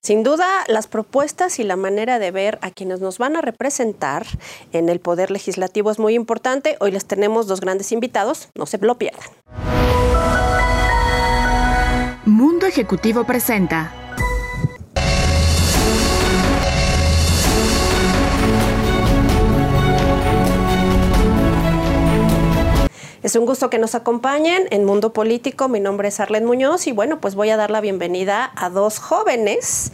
Sin duda, las propuestas y la manera de ver a quienes nos van a representar en el Poder Legislativo es muy importante. Hoy les tenemos dos grandes invitados, no se lo pierdan. Mundo Ejecutivo presenta Es un gusto que nos acompañen en Mundo Político. Mi nombre es Arlen Muñoz y bueno, pues voy a dar la bienvenida a dos jóvenes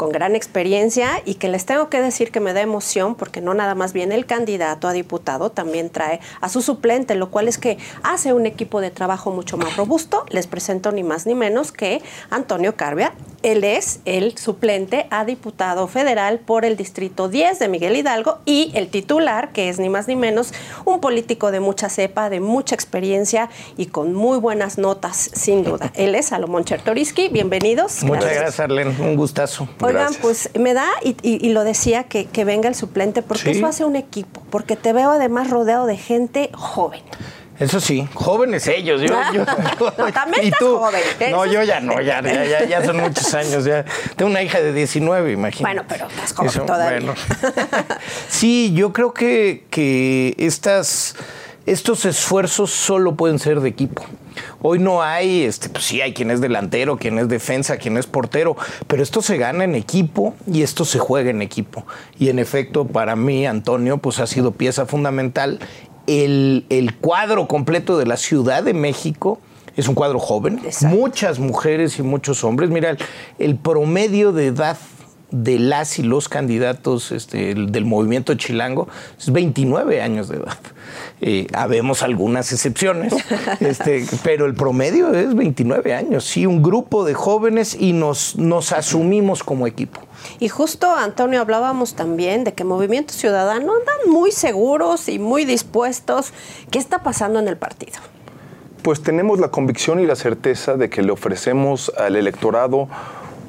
con gran experiencia y que les tengo que decir que me da emoción porque no nada más viene el candidato a diputado, también trae a su suplente, lo cual es que hace un equipo de trabajo mucho más robusto. Les presento ni más ni menos que Antonio Carbia. Él es el suplente a diputado federal por el Distrito 10 de Miguel Hidalgo y el titular, que es ni más ni menos un político de mucha cepa, de mucha experiencia y con muy buenas notas, sin duda. Él es Salomón Chertoriski. Bienvenidos. Muchas gracias, Arlen. Un gustazo. Oigan, pues me da, y, lo decía, que, venga el suplente, porque eso hace un equipo, porque te veo además rodeado de gente joven. Eso sí, jóvenes ellos. Yo, no, también estás joven. No, yo ya no, ya, ya, ya, son muchos años. Ya. Tengo una hija de 19, imagínate. Bueno, pero estás joven todavía. sí, yo creo que, que estas estos esfuerzos solo pueden ser de equipo. Hoy no hay, este, pues sí hay quien es delantero, quien es defensa, quien es portero, pero esto se gana en equipo y esto se juega en equipo. Y en efecto, para mí, Antonio, pues ha sido pieza fundamental. El, cuadro completo de la Ciudad de México es un cuadro joven, muchas mujeres y muchos hombres. Mira, el promedio de edad de las y los candidatos este, del movimiento chilango es 29 años de edad. Eh, habemos algunas excepciones, este, pero el promedio es 29 años. Sí, un grupo de jóvenes y nos, nos asumimos como equipo. Y justo, Antonio, hablábamos también de que Movimiento Ciudadano andan muy seguros y muy dispuestos. ¿Qué está pasando en el partido? Pues tenemos la convicción y la certeza de que le ofrecemos al electorado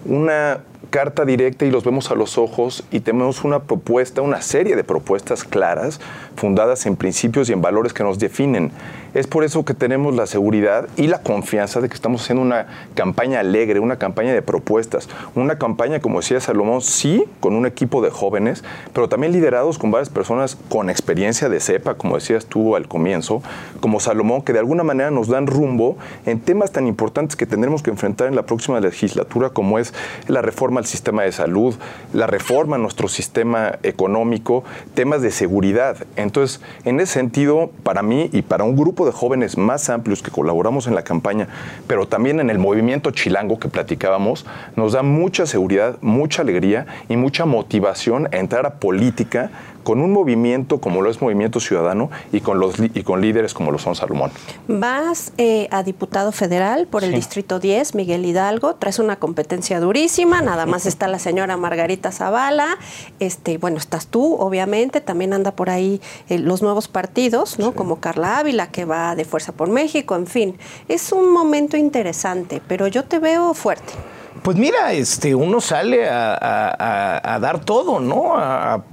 una carta directa y los vemos a los ojos y tenemos una propuesta, una serie de propuestas claras, fundadas en principios y en valores que nos definen. Es por eso que tenemos la seguridad y la confianza de que estamos haciendo una campaña alegre, una campaña de propuestas, una campaña, como decía Salomón, sí, con un equipo de jóvenes, pero también liderados con varias personas con experiencia de cepa, como decías tú al comienzo, como Salomón, que de alguna manera nos dan rumbo en temas tan importantes que tendremos que enfrentar en la próxima legislatura, como es la reforma al sistema de salud, la reforma a nuestro sistema económico, temas de seguridad. Entonces, en ese sentido, para mí y para un grupo de jóvenes más amplios que colaboramos en la campaña, pero también en el movimiento chilango que platicábamos, nos da mucha seguridad, mucha alegría y mucha motivación a entrar a política con un movimiento como lo es Movimiento Ciudadano y con, los, y con líderes como lo son Salomón. Vas eh, a diputado federal por el Distrito 10, Miguel Hidalgo, traes una competencia durísima, nada más está la señora Margarita Zavala, este, bueno, estás tú, obviamente, también anda por ahí eh, los nuevos partidos, ¿no? Como Carla Ávila, que va de Fuerza por México, en fin, es un momento interesante, pero yo te veo fuerte. Pues mira, este, uno sale a, dar todo, ¿no? A,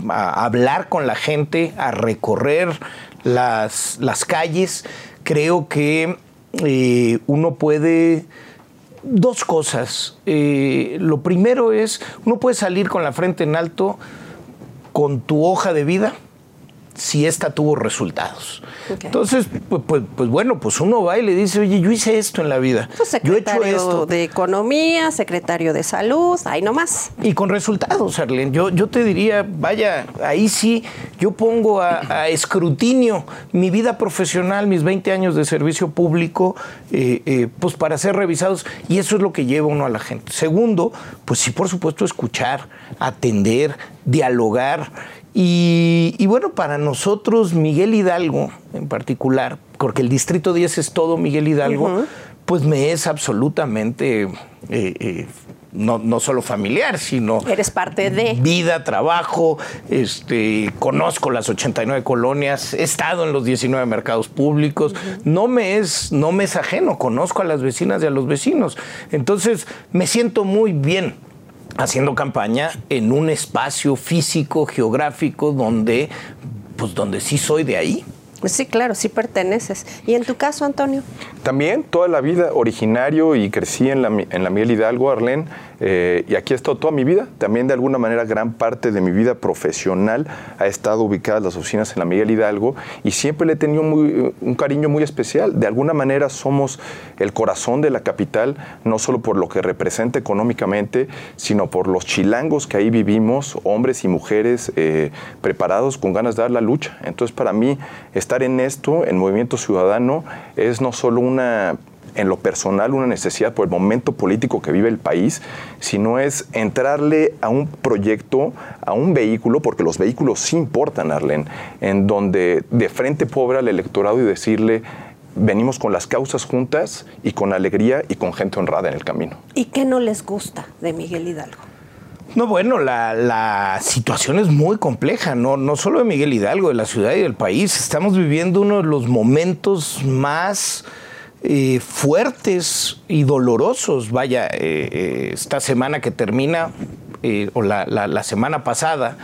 hablar con la gente, a recorrer las, las calles. Creo que eh, uno puede dos cosas. Eh, lo primero es, uno puede salir con la frente en alto con tu hoja de vida si esta tuvo resultados. Entonces, pues, pues, pues, bueno, pues uno va y le dice, oye, yo hice esto en la vida. Pues yo he hecho esto. de Economía, secretario de Salud, ahí nomás. Y con resultados, Arlen. Yo, yo te diría, vaya, ahí sí, yo pongo a, escrutinio mi vida profesional, mis 20 años de servicio público, eh, eh, pues para ser revisados. Y eso es lo que lleva uno a la gente. Segundo, pues sí, por supuesto, escuchar, atender, dialogar. Y, bueno, para nosotros, Miguel Hidalgo en particular, porque el Distrito 10 es todo Miguel Hidalgo, pues me es absolutamente, eh, eh, no, no, solo familiar, sino... Eres parte de... Vida, trabajo, este, conozco las 89 colonias, he estado en los 19 mercados públicos, no, me es, no me es ajeno, conozco a las vecinas y a los vecinos. Entonces, me siento muy bien haciendo campaña en un espacio físico, geográfico, donde, pues donde sí soy de ahí. Sí, claro, sí perteneces. ¿Y en tu caso, Antonio? También toda la vida originario y crecí en la, en la Miguel Hidalgo, Arlén, Eh, y aquí he estado toda mi vida. También de alguna manera gran parte de mi vida profesional ha estado ubicada en las oficinas en la Miguel Hidalgo y siempre le he tenido un cariño muy especial. De alguna manera somos el corazón de la capital, no solo por lo que representa económicamente, sino por los chilangos que ahí vivimos, hombres y mujeres eh, preparados con ganas de dar la lucha. Entonces para mí estar en esto, en Movimiento Ciudadano, es no solo una en lo personal una necesidad por el momento político que vive el país, sino es entrarle a un proyecto, a un vehículo, porque los vehículos sí importan, Arlen, en donde de frente pobre al electorado y decirle, venimos con las causas juntas y con alegría y con gente honrada en el camino. ¿Y qué no les gusta de Miguel Hidalgo? No, bueno, la, situación es muy compleja, no, no solo de Miguel Hidalgo, de la ciudad y del país. Estamos viviendo uno de los momentos más eh, fuertes y dolorosos. Vaya, eh, eh, esta semana que termina, o la, semana pasada,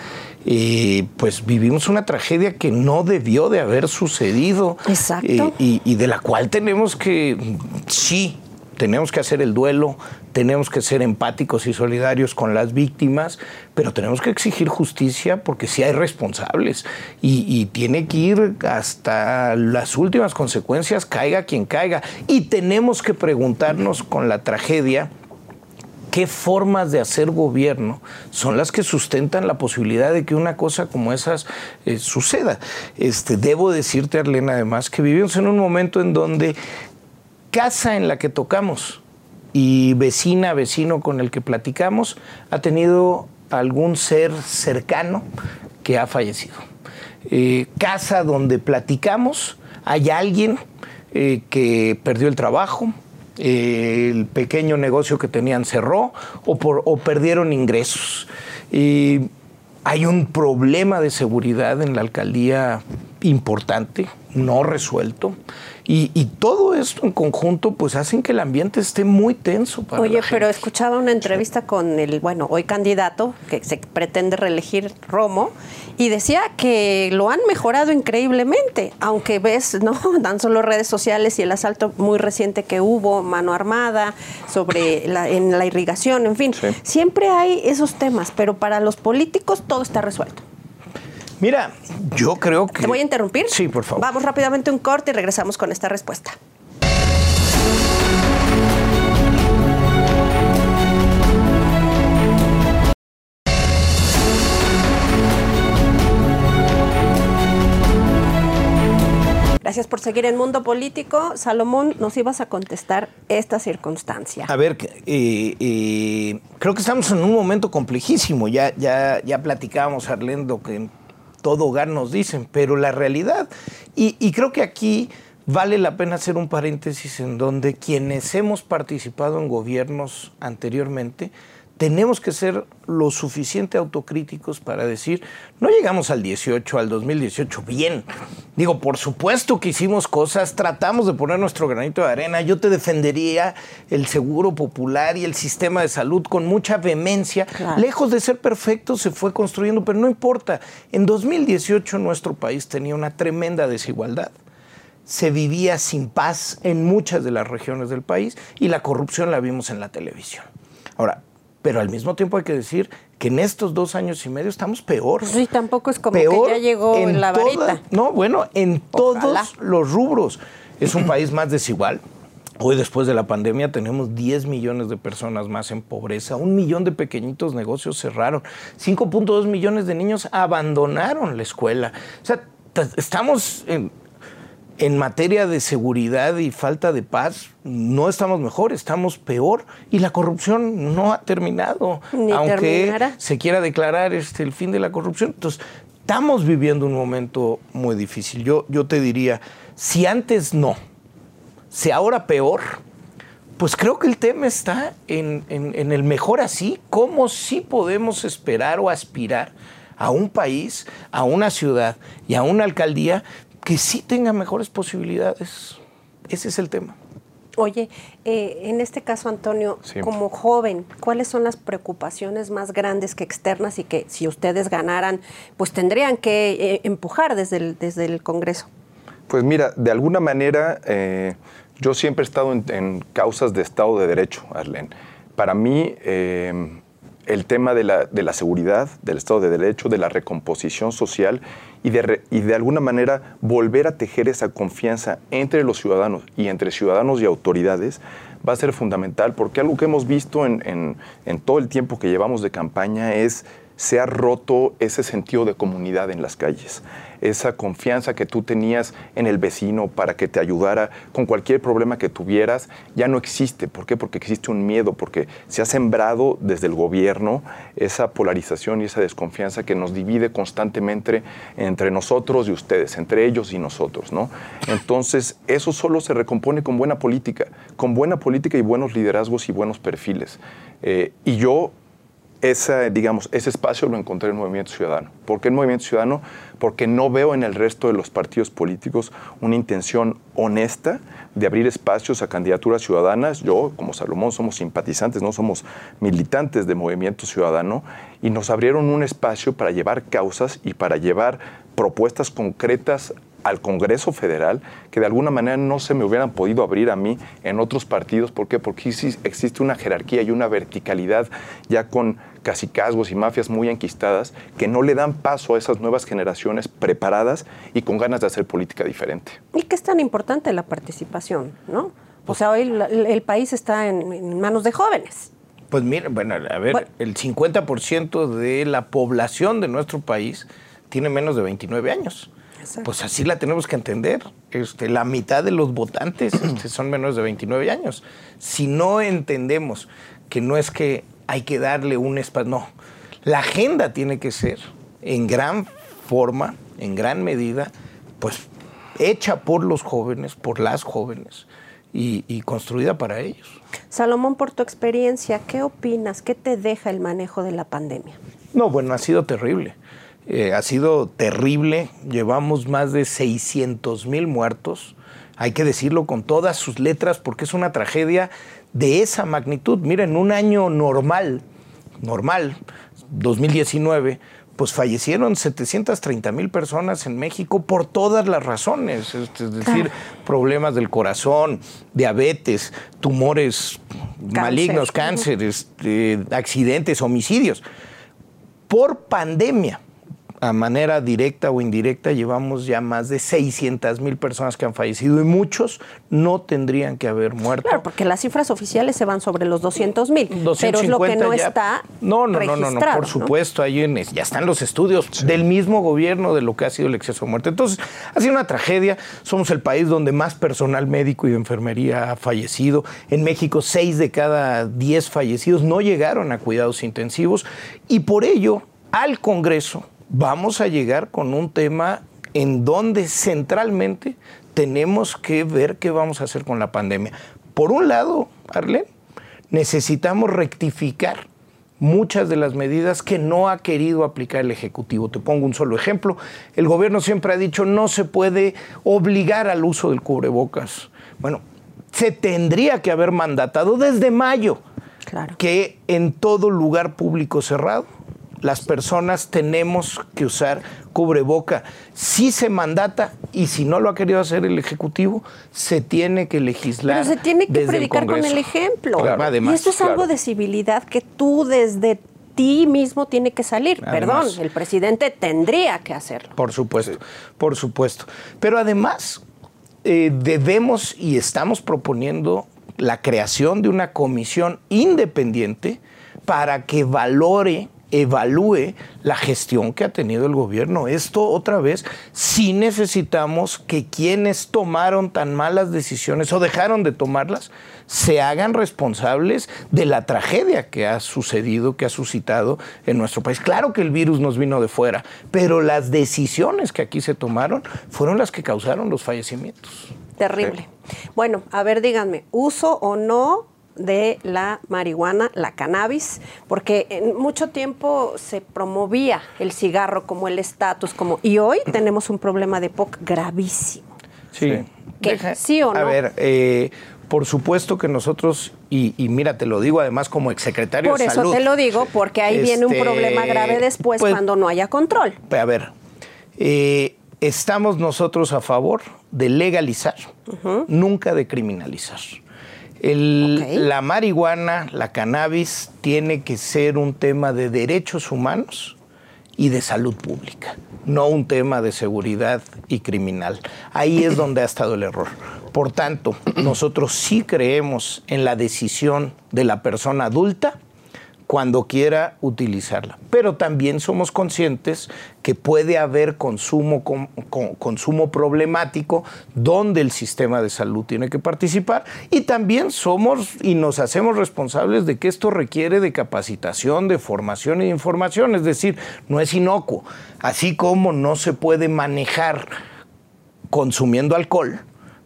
pues vivimos una tragedia que no debió de haber sucedido. Exacto. Y, y, de la cual tenemos que, sí, tenemos que hacer el duelo, tenemos que ser empáticos y solidarios con las víctimas, pero tenemos que exigir justicia porque sí hay responsables y, tiene que ir hasta las últimas consecuencias, caiga quien caiga. Y tenemos que preguntarnos con la tragedia, qué formas de hacer gobierno son las que sustentan la posibilidad de que una cosa como esas eh, suceda. Este, debo decirte, Arlena, además, que vivimos en un momento en donde casa en la que tocamos y vecina, vecino con el que platicamos, ha tenido algún ser cercano que ha fallecido. Eh, casa donde platicamos, hay alguien eh, que perdió el trabajo, eh, el pequeño negocio que tenían cerró o, o perdieron ingresos. hay un problema de seguridad en la alcaldía importante, no resuelto. Y, todo esto en conjunto pues hacen que el ambiente esté muy tenso para Oye, pero escuchaba una entrevista con el, bueno, hoy candidato, que se pretende reelegir Romo, y decía que lo han mejorado increíblemente, aunque ves, ¿no? Dan solo redes sociales y el asalto muy reciente que hubo, mano armada, sobre la, en la irrigación, en fin. Siempre hay esos temas, pero para los políticos todo está resuelto. Mira, yo creo que... ¿Te voy a interrumpir? Sí, por favor. Vamos rápidamente un corte y regresamos con esta respuesta. Gracias por seguir en Mundo Político. Salomón, nos ibas a contestar esta circunstancia. A ver, eh, eh, creo que estamos en un momento complejísimo. Ya, ya, ya platicábamos, Arlendo, que todo hogar nos dicen, pero la realidad, y, creo que aquí vale la pena hacer un paréntesis en donde quienes hemos participado en gobiernos anteriormente, tenemos que ser lo suficiente autocríticos para decir, no llegamos al 18, al 2018 bien. Digo, por supuesto que hicimos cosas, tratamos de poner nuestro granito de arena. Yo te defendería el seguro popular y el sistema de salud con mucha vehemencia. Lejos de ser perfecto, se fue construyendo, pero no importa. En 2018 nuestro país tenía una tremenda desigualdad se vivía sin paz en muchas de las regiones del país y la corrupción la vimos en la televisión. Ahora, pero al mismo tiempo hay que decir que en estos dos años y medio estamos peor. Sí, tampoco es como que ya llegó en la varita. no, bueno, en todos los rubros. Es un país más desigual. Hoy, después de la pandemia, tenemos 10 millones de personas más en pobreza, un millón de pequeñitos negocios cerraron, 5.2 millones de niños abandonaron la escuela. O sea, estamos en, en materia de seguridad y falta de paz no estamos mejor, estamos peor y la corrupción no ha terminado, aunque se quiera declarar este el fin de la corrupción. Entonces, estamos viviendo un momento muy difícil. Yo, yo te diría, si antes no, si ahora peor, pues creo que el tema está en, en el mejor así, cómo sí podemos esperar o aspirar a un país, a una ciudad y a una alcaldía que sí tenga mejores posibilidades. Ese es el tema. Oye, eh, en este caso, Antonio, como joven, ¿cuáles son las preocupaciones más grandes que externas y que si ustedes ganaran, pues tendrían que eh, empujar desde el, desde el Congreso? Pues mira, de alguna manera, eh, yo siempre he estado en, en, causas de Estado de Derecho, Arlene para mí, eh, el tema de la, de la, seguridad, del Estado de Derecho, de la recomposición social y de, y de alguna manera volver a tejer esa confianza entre los ciudadanos y entre ciudadanos y autoridades va a ser fundamental porque algo que hemos visto en, en, en todo el tiempo que llevamos de campaña es se ha roto ese sentido de comunidad en las calles, esa confianza que tú tenías en el vecino para que te ayudara con cualquier problema que tuvieras, ya no existe. ¿Por qué? Porque existe un miedo, porque se ha sembrado desde el gobierno esa polarización y esa desconfianza que nos divide constantemente entre nosotros y ustedes, entre ellos y nosotros, ¿no? Entonces, eso solo se recompone con buena política, con buena política y buenos liderazgos y buenos perfiles. Eh, y yo esa, digamos, ese espacio lo encontré en Movimiento Ciudadano. ¿Por qué el Movimiento Ciudadano? Porque no veo en el resto de los partidos políticos una intención honesta de abrir espacios a candidaturas ciudadanas. Yo, como Salomón, somos simpatizantes, no somos militantes de Movimiento Ciudadano, y nos abrieron un espacio para llevar causas y para llevar propuestas concretas al Congreso Federal que de alguna manera no se me hubieran podido abrir a mí en otros partidos. ¿Por qué? Porque existe una jerarquía y una verticalidad ya con casicazgos y mafias muy enquistadas que no le dan paso a esas nuevas generaciones preparadas y con ganas de hacer política diferente. ¿Y qué es tan importante la participación? ¿no? O sea, hoy el, el país está en, en, manos de jóvenes. Pues mira, bueno, a ver, bueno. el 50% de la población de nuestro país tiene menos de 29 años. Pues así la tenemos que entender. Este, la mitad de los votantes este, son menores de 29 años. Si no entendemos que no es que hay que darle un espacio, no. La agenda tiene que ser en gran forma, en gran medida, pues hecha por los jóvenes, por las jóvenes y, y construida para ellos. Salomón, por tu experiencia, ¿qué opinas? ¿Qué te deja el manejo de la pandemia? No, bueno, ha sido terrible. Eh, ha sido terrible. Llevamos más de 600 mil muertos. Hay que decirlo con todas sus letras porque es una tragedia de esa magnitud. Miren, un año normal, normal, 2019, pues fallecieron 730 mil personas en México por todas las razones, es decir, problemas del corazón, diabetes, tumores Cáncer. malignos, cánceres, eh, accidentes, homicidios, por pandemia a manera directa o indirecta, llevamos ya más de 600 mil personas que han fallecido y muchos no tendrían que haber muerto. Claro, porque las cifras oficiales se van sobre los 200 mil, pero es lo que no ya, está no, no, no, no, no, por supuesto, ahí en, ya están los estudios sí. del mismo gobierno de lo que ha sido el exceso de muerte. Entonces, ha sido una tragedia. Somos el país donde más personal médico y de enfermería ha fallecido. En México, 6 de cada 10 fallecidos no llegaron a cuidados intensivos y por ello al Congreso vamos a llegar con un tema en donde centralmente tenemos que ver qué vamos a hacer con la pandemia. Por un lado, Arlen, necesitamos rectificar muchas de las medidas que no ha querido aplicar el Ejecutivo. Te pongo un solo ejemplo. El gobierno siempre ha dicho no se puede obligar al uso del cubrebocas. Bueno, se tendría que haber mandatado desde mayo claro. que en todo lugar público cerrado las personas tenemos que usar cubreboca. Si se mandata y si no lo ha querido hacer el Ejecutivo, se tiene que legislar. Pero se tiene que desde predicar el con el ejemplo. Claro, además, y esto es algo de civilidad que tú desde ti mismo tiene que salir. Además. Perdón, el presidente tendría que hacerlo. Por supuesto, por supuesto. Pero además, eh, debemos y estamos proponiendo la creación de una comisión independiente para que valore evalúe la gestión que ha tenido el gobierno. Esto otra vez, sí necesitamos que quienes tomaron tan malas decisiones o dejaron de tomarlas, se hagan responsables de la tragedia que ha sucedido, que ha suscitado en nuestro país. Claro que el virus nos vino de fuera, pero las decisiones que aquí se tomaron fueron las que causaron los fallecimientos. Terrible. Sí. Bueno, a ver, díganme, ¿uso o no de la marihuana, la cannabis, porque en mucho tiempo se promovía el cigarro como el estatus, como y hoy tenemos un problema de POC gravísimo. Sí. ¿Qué? Deja, ¿Sí o no? A ver, eh, por supuesto que nosotros, y, y, mira, te lo digo además como exsecretario por de eso Salud. te lo digo, porque ahí este, viene un problema grave después pues, cuando no haya control. A ver, eh, estamos nosotros a favor de legalizar, uh -huh. nunca de criminalizar. El- La marihuana, la cannabis, tiene que ser un tema de derechos humanos y de salud pública, no un tema de seguridad y criminal. Ahí es donde ha estado el error. Por tanto, nosotros sí creemos en la decisión de la persona adulta cuando quiera utilizarla. Pero también somos conscientes que puede haber consumo, con- con- consumo problemático donde el sistema de salud tiene que participar y también somos y nos hacemos responsables de que esto requiere de capacitación, de formación y de información, es decir, no es inocuo. Así como no se puede manejar consumiendo alcohol,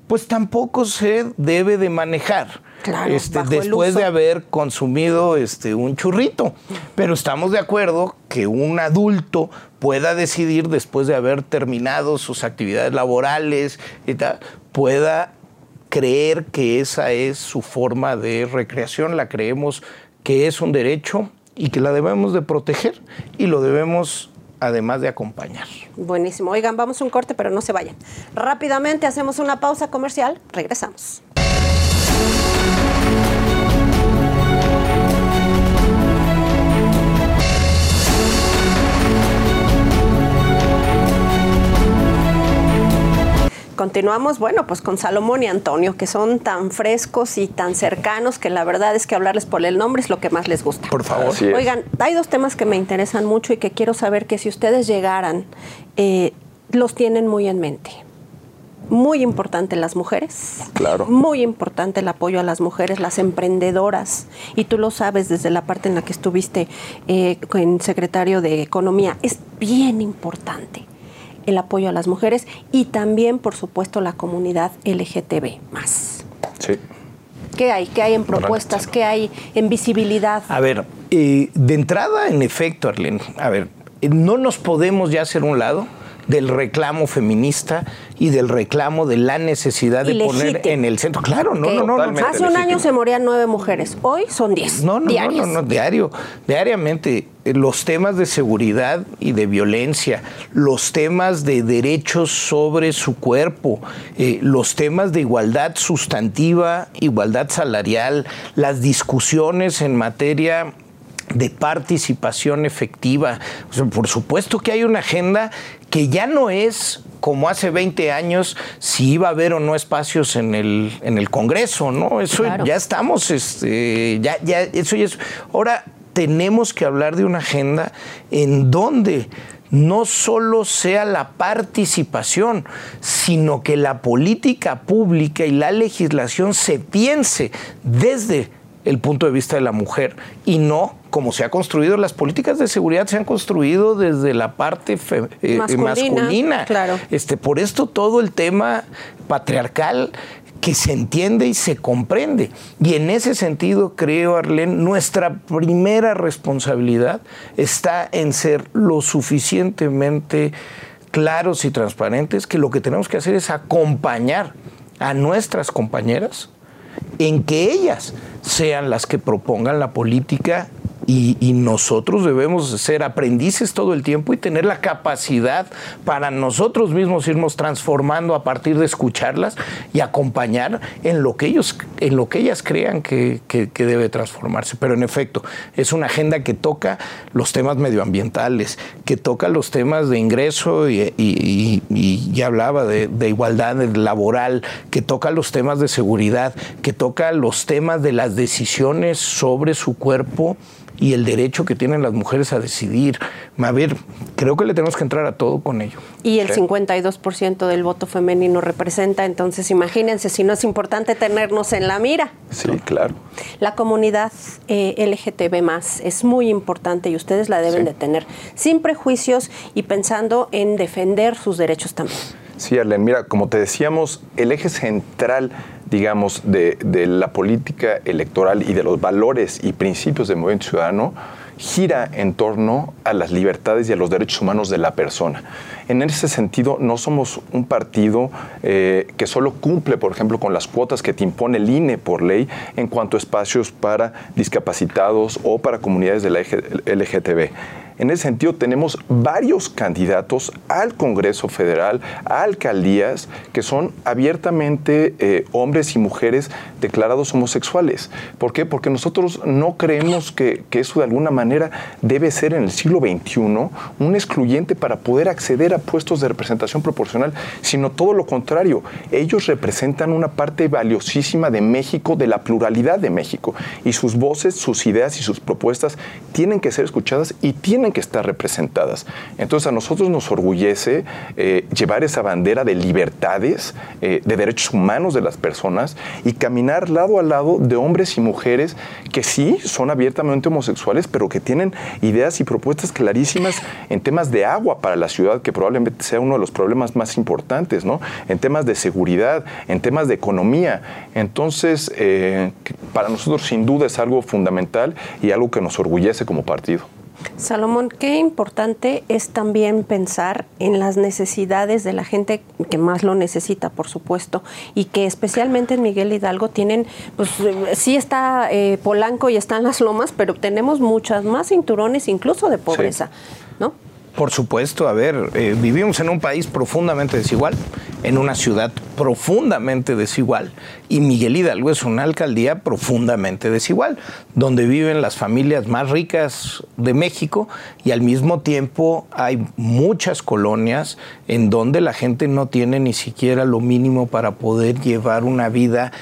pues tampoco se debe de manejar. Claro, este, después de haber consumido este, un churrito. Pero estamos de acuerdo que un adulto pueda decidir, después de haber terminado sus actividades laborales, y tal, pueda creer que esa es su forma de recreación, la creemos que es un derecho y que la debemos de proteger y lo debemos además de acompañar. Buenísimo. Oigan, vamos a un corte, pero no se vayan. Rápidamente hacemos una pausa comercial. Regresamos. Continuamos, bueno, pues con Salomón y Antonio, que son tan frescos y tan cercanos que la verdad es que hablarles por el nombre es lo que más les gusta. Por favor. Así es. Oigan, hay dos temas que me interesan mucho y que quiero saber que si ustedes llegaran, eh, los tienen muy en mente. Muy importante las mujeres. Claro. Muy importante el apoyo a las mujeres, las emprendedoras. Y tú lo sabes desde la parte en la que estuviste eh, con secretario de Economía. Es bien importante el apoyo a las mujeres y también, por supuesto, la comunidad LGTB más. Sí. ¿Qué hay? ¿Qué hay en propuestas? ¿Qué hay en visibilidad? A ver, eh, de entrada, en efecto, Arlene, a ver, eh, no nos podemos ya hacer un lado del reclamo feminista y del reclamo de la necesidad de poner en el centro. Claro, no, no, no, no. Hace un año se morían nueve mujeres, hoy son diez. No, no, no, no, no, diario, diariamente. Los temas de seguridad y de violencia, los temas de derechos sobre su cuerpo, eh, los temas de igualdad sustantiva, igualdad salarial, las discusiones en materia de participación efectiva. O sea, por supuesto que hay una agenda que ya no es como hace 20 años si iba a haber o no espacios en el, en el Congreso, ¿no? Eso Claro. ya estamos, este, ya, ya, eso ya es. Ahora tenemos que hablar de una agenda en donde no solo sea la participación, sino que la política pública y la legislación se piense desde el punto de vista de la mujer y no como se ha construido las políticas de seguridad se han construido desde la parte fe- eh, Masculina, masculina. claro. Este, por esto todo el tema patriarcal que se entiende y se comprende. Y en ese sentido, creo, Arlene, nuestra primera responsabilidad está en ser lo suficientemente claros y transparentes que lo que tenemos que hacer es acompañar a nuestras compañeras en que ellas sean las que propongan la política y, nosotros debemos ser aprendices todo el tiempo y tener la capacidad para nosotros mismos irnos transformando a partir de escucharlas y acompañar en lo que ellos, en lo que ellas crean que, que- debe transformarse. Pero en efecto, es una agenda que toca los temas medioambientales, que toca los temas de ingreso y, ya hablaba de igualdad laboral, que toca los temas de seguridad, que toca los temas de las decisiones sobre su cuerpo y el derecho que tienen las mujeres a decidir. A ver, creo que le tenemos que entrar a todo con ello. Y el Sí. 52% del voto femenino representa, entonces imagínense si no es importante tenernos en la mira. Sí, claro. La comunidad eh, LGTB más es muy importante y ustedes la deben Sí. de tener sin prejuicios y pensando en defender sus derechos también. Sí, Arlen, mira, como te decíamos, el eje central, digamos, de, de la política electoral y de los valores y principios del movimiento ciudadano gira en torno a las libertades y a los derechos humanos de la persona. En ese sentido, no somos un partido eh, que solo cumple, por ejemplo, con las cuotas que te impone el INE por ley en cuanto a espacios para discapacitados o para comunidades de la LGTB. En ese sentido, tenemos varios candidatos al Congreso Federal, a alcaldías, que son abiertamente eh, hombres y mujeres declarados homosexuales. ¿Por qué? Porque nosotros no creemos que, que eso de alguna manera debe ser en el siglo XXI un excluyente para poder acceder a puestos de representación proporcional, sino todo lo contrario. Ellos representan una parte valiosísima de México, de la pluralidad de México, y sus voces, sus ideas y sus propuestas tienen que ser escuchadas y tienen que estar representadas. Entonces a nosotros nos orgullece eh, llevar esa bandera de libertades, eh, de derechos humanos de las personas y caminar lado a lado de hombres y mujeres que sí son abiertamente homosexuales, pero que tienen ideas y propuestas clarísimas en temas de agua para la ciudad, que probablemente sea uno de los problemas más importantes, ¿no? En temas de seguridad, en temas de economía. Entonces, eh, para nosotros sin duda es algo fundamental y algo que nos orgullece como partido. Salomón, qué importante es también pensar en las necesidades de la gente que más lo necesita, por supuesto, y que especialmente en Miguel Hidalgo tienen, pues sí está eh, Polanco y están las lomas, pero tenemos muchas más cinturones incluso de pobreza, ¿no? Por supuesto, a ver, eh, vivimos en un país profundamente desigual, en una ciudad profundamente desigual, y Miguel Hidalgo es una alcaldía profundamente desigual, donde viven las familias más ricas de México y al mismo tiempo hay muchas colonias en donde la gente no tiene ni siquiera lo mínimo para poder llevar una vida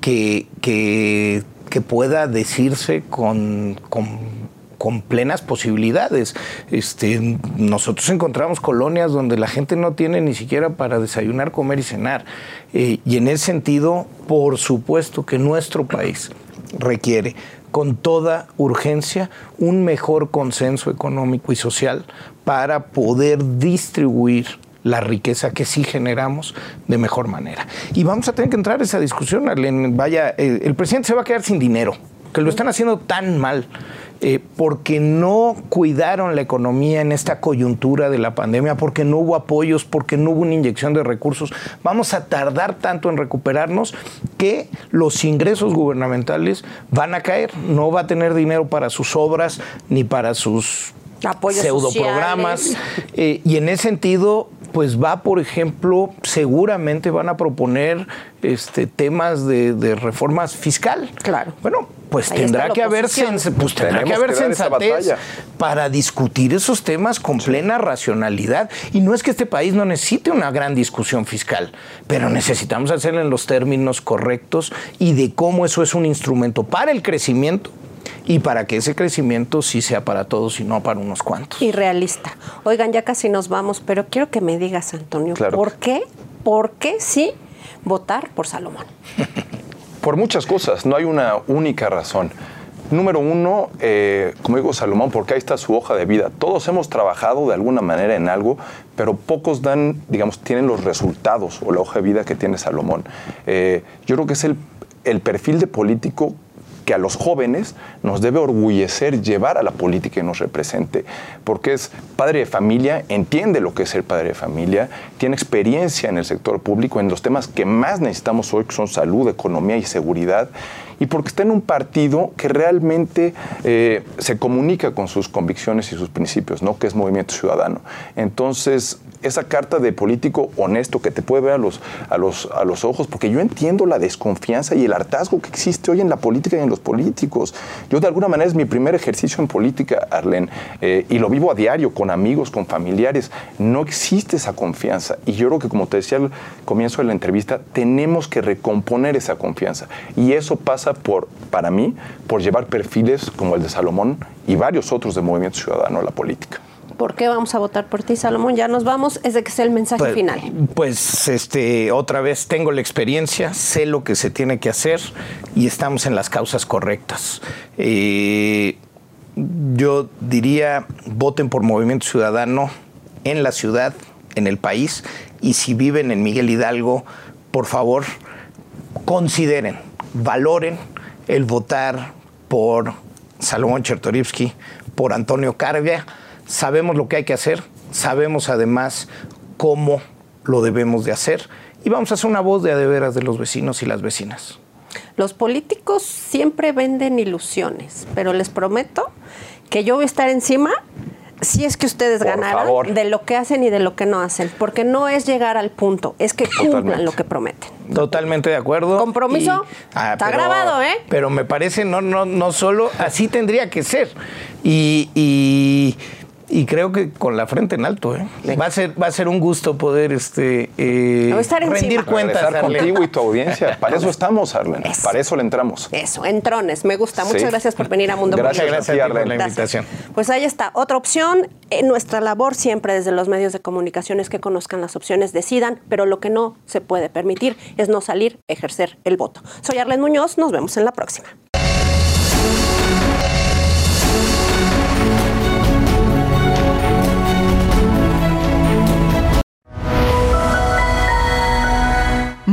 que, que, que pueda decirse con, con con plenas posibilidades. Este, nosotros encontramos colonias donde la gente no tiene ni siquiera para desayunar, comer y cenar. Eh, y en ese sentido, por supuesto que nuestro país requiere con toda urgencia un mejor consenso económico y social para poder distribuir la riqueza que sí generamos de mejor manera. Y vamos a tener que entrar a esa discusión, Vaya, el, el presidente se va a quedar sin dinero, que lo están haciendo tan mal. Eh, porque no cuidaron la economía en esta coyuntura de la pandemia, porque no hubo apoyos, porque no hubo una inyección de recursos. Vamos a tardar tanto en recuperarnos que los ingresos gubernamentales van a caer. No va a tener dinero para sus obras ni para sus Apoyos pseudoprogramas. Eh, y en ese sentido, pues va, por ejemplo, seguramente van a proponer este, temas de, de reformas fiscal. Claro. Bueno, pues tendrá que, haber pues tendrá que haber sensatez para discutir esos temas con plena racionalidad. Y no es que este país no necesite una gran discusión fiscal, pero necesitamos hacerlo en los términos correctos y de cómo eso es un instrumento para el crecimiento y para que ese crecimiento sí sea para todos y no para unos cuantos. Y realista. Oigan, ya casi nos vamos, pero quiero que me digas, Antonio, ¿por qué? ¿Por qué sí votar por Salomón? Por muchas cosas, no hay una única razón. Número uno, eh, como digo Salomón, porque ahí está su hoja de vida. Todos hemos trabajado de alguna manera en algo, pero pocos dan, digamos, tienen los resultados o la hoja de vida que tiene Salomón. Eh, yo creo que es el, el perfil de político que a los jóvenes nos debe orgullecer llevar a la política y nos represente, porque es padre de familia, entiende lo que es ser padre de familia, tiene experiencia en el sector público, en los temas que más necesitamos hoy, que son salud, economía y seguridad, y porque está en un partido que realmente eh, se comunica con sus convicciones y sus principios, ¿no? que es Movimiento Ciudadano. Entonces, esa carta de político honesto que te puede ver a los, a los, a los ojos, porque yo entiendo la desconfianza y el hartazgo que existe hoy en la política y en los políticos. Yo de alguna manera es mi primer ejercicio en política, Arlen, eh, y lo vivo a diario con amigos, con familiares. No existe esa confianza. Y yo creo que, como te decía al comienzo de la entrevista, tenemos que recomponer esa confianza. Y eso pasa por, para mí, por llevar perfiles como el de Salomón y varios otros de Movimiento Ciudadano a la política. ¿Por qué vamos a votar por ti, Salomón? Ya nos vamos, es de que sea el mensaje pues, final. Pues este, otra vez tengo la experiencia, sé lo que se tiene que hacer y estamos en las causas correctas. Eh, yo diría, voten por Movimiento Ciudadano en la ciudad, en el país, y si viven en Miguel Hidalgo, por favor, consideren, valoren el votar por Salomón Chertorivsky, por Antonio Carvia sabemos lo que hay que hacer, sabemos además cómo lo debemos de hacer y vamos a hacer una voz de adeveras de los vecinos y las vecinas. Los políticos siempre venden ilusiones, pero les prometo que yo voy a estar encima si es que ustedes Por ganaran favor. de lo que hacen y de lo que no hacen, porque no es llegar al punto, es que cumplan Totalmente. lo que prometen. Totalmente de acuerdo. ¿Compromiso? Está grabado, ¿eh? Pero me parece, no, no, no solo, así tendría que ser. Y, y, y creo que con la frente en alto, ¿eh? Va a ser, va a ser un gusto poder este, eh, estar rendir cuentas. Regresar Arlen. contigo y tu audiencia. Para eso estamos, Arlen. Eso. Para eso le entramos. Eso, en trones, me gusta. Muchas Sí. gracias por venir a Mundo Gracias. Gracias a ti por Arlen. la Gracias. invitación. Pues ahí está, otra opción. En nuestra labor siempre desde los medios de comunicación es que conozcan las opciones, decidan, pero lo que no se puede permitir es no salir a ejercer el voto. Soy Arlen Muñoz, nos vemos en la próxima.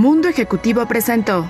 Mundo Ejecutivo presentó